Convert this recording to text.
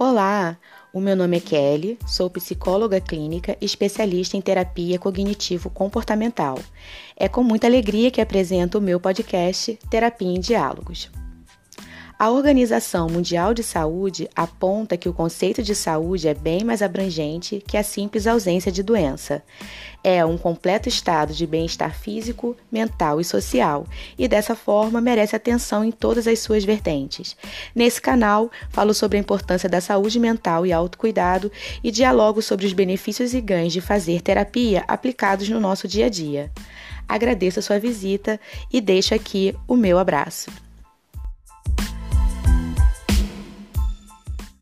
Olá, o meu nome é Kelly, sou psicóloga clínica e especialista em terapia cognitivo-comportamental. É com muita alegria que apresento o meu podcast Terapia em Diálogos. A Organização Mundial de Saúde aponta que o conceito de saúde é bem mais abrangente que a simples ausência de doença. É um completo estado de bem-estar físico, mental e social, e dessa forma merece atenção em todas as suas vertentes. Nesse canal, falo sobre a importância da saúde mental e autocuidado e dialogo sobre os benefícios e ganhos de fazer terapia aplicados no nosso dia a dia. Agradeço a sua visita e deixo aqui o meu abraço.